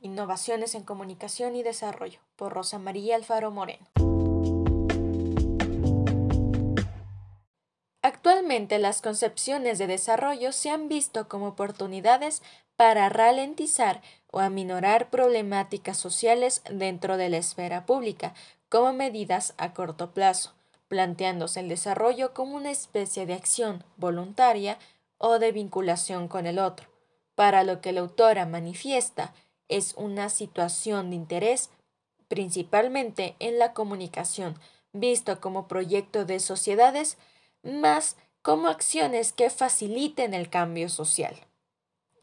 Innovaciones en Comunicación y Desarrollo, por Rosa María Alfaro Moreno. Actualmente las concepciones de desarrollo se han visto como oportunidades para ralentizar o aminorar problemáticas sociales dentro de la esfera pública, como medidas a corto plazo, planteándose el desarrollo como una especie de acción voluntaria o de vinculación con el otro. Para lo que la autora manifiesta es una situación de interés principalmente en la comunicación, visto como proyecto de sociedades, más como acciones que faciliten el cambio social.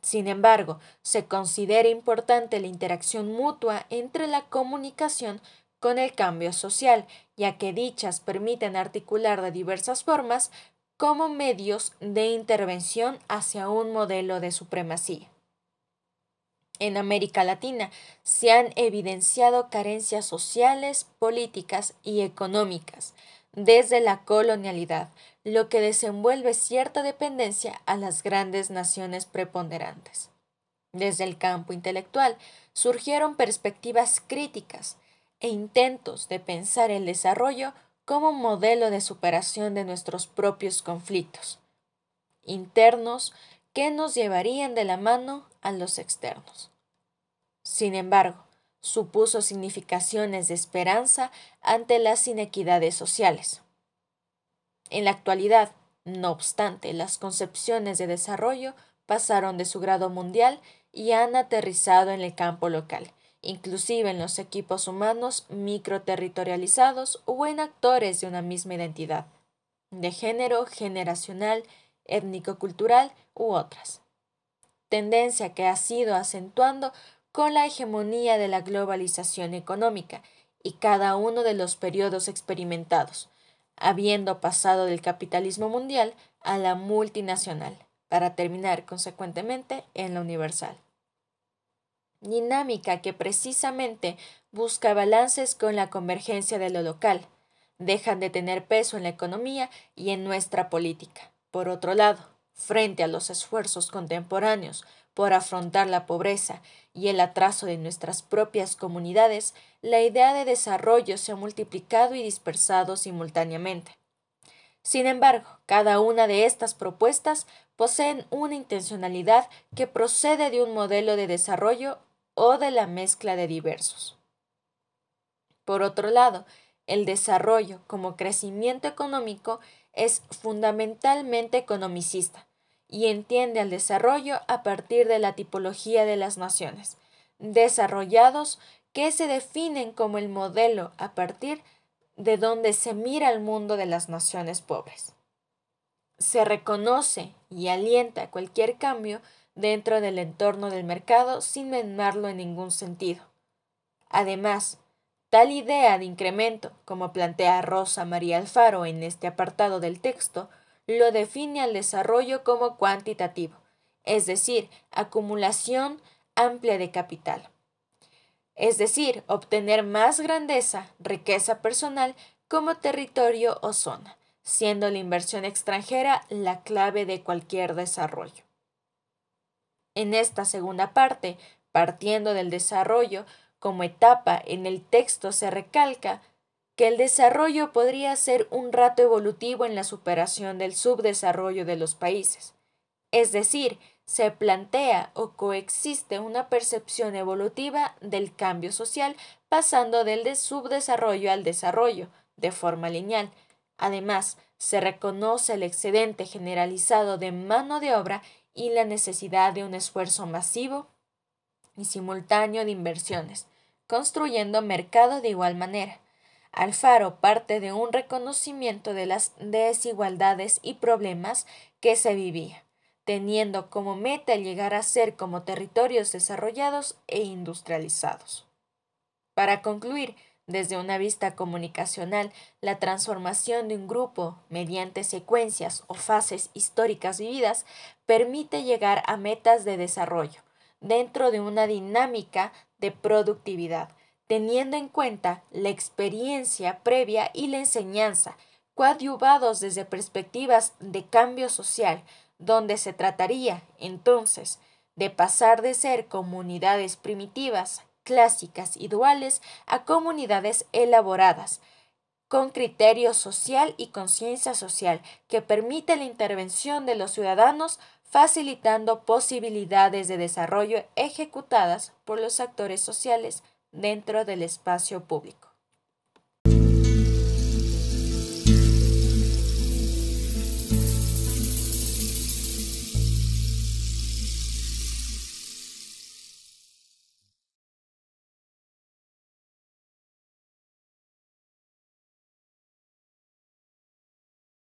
Sin embargo, se considera importante la interacción mutua entre la comunicación con el cambio social, ya que dichas permiten articular de diversas formas como medios de intervención hacia un modelo de supremacía. En América Latina se han evidenciado carencias sociales, políticas y económicas desde la colonialidad, lo que desenvuelve cierta dependencia a las grandes naciones preponderantes. Desde el campo intelectual surgieron perspectivas críticas e intentos de pensar el desarrollo como modelo de superación de nuestros propios conflictos internos que nos llevarían de la mano a los externos. Sin embargo, supuso significaciones de esperanza ante las inequidades sociales. En la actualidad, no obstante, las concepciones de desarrollo pasaron de su grado mundial y han aterrizado en el campo local, inclusive en los equipos humanos microterritorializados o en actores de una misma identidad, de género, generacional, étnico-cultural u otras. Tendencia que ha sido acentuando con la hegemonía de la globalización económica y cada uno de los periodos experimentados, habiendo pasado del capitalismo mundial a la multinacional, para terminar consecuentemente en la universal. Dinámica que precisamente busca balances con la convergencia de lo local, dejan de tener peso en la economía y en nuestra política. Por otro lado, frente a los esfuerzos contemporáneos por afrontar la pobreza y el atraso de nuestras propias comunidades, la idea de desarrollo se ha multiplicado y dispersado simultáneamente. Sin embargo, cada una de estas propuestas poseen una intencionalidad que procede de un modelo de desarrollo o de la mezcla de diversos. Por otro lado, el desarrollo como crecimiento económico es fundamentalmente economicista, y entiende al desarrollo a partir de la tipología de las naciones, desarrollados que se definen como el modelo a partir de donde se mira el mundo de las naciones pobres. Se reconoce y alienta cualquier cambio dentro del entorno del mercado sin menarlo en ningún sentido. Además, tal idea de incremento, como plantea Rosa María Alfaro en este apartado del texto, lo define al desarrollo como cuantitativo, es decir, acumulación amplia de capital. Es decir, obtener más grandeza, riqueza personal como territorio o zona, siendo la inversión extranjera la clave de cualquier desarrollo. En esta segunda parte, partiendo del desarrollo como etapa en el texto se recalca que el desarrollo podría ser un rato evolutivo en la superación del subdesarrollo de los países. Es decir, se plantea o coexiste una percepción evolutiva del cambio social pasando del subdesarrollo al desarrollo, de forma lineal. Además, se reconoce el excedente generalizado de mano de obra y la necesidad de un esfuerzo masivo y simultáneo de inversiones, construyendo mercado de igual manera. Alfaro parte de un reconocimiento de las desigualdades y problemas que se vivía, teniendo como meta llegar a ser como territorios desarrollados e industrializados. Para concluir, desde una vista comunicacional, la transformación de un grupo mediante secuencias o fases históricas vividas permite llegar a metas de desarrollo dentro de una dinámica de productividad teniendo en cuenta la experiencia previa y la enseñanza, coadyuvados desde perspectivas de cambio social, donde se trataría, entonces, de pasar de ser comunidades primitivas, clásicas y duales a comunidades elaboradas, con criterio social y conciencia social que permite la intervención de los ciudadanos facilitando posibilidades de desarrollo ejecutadas por los actores sociales dentro del espacio público.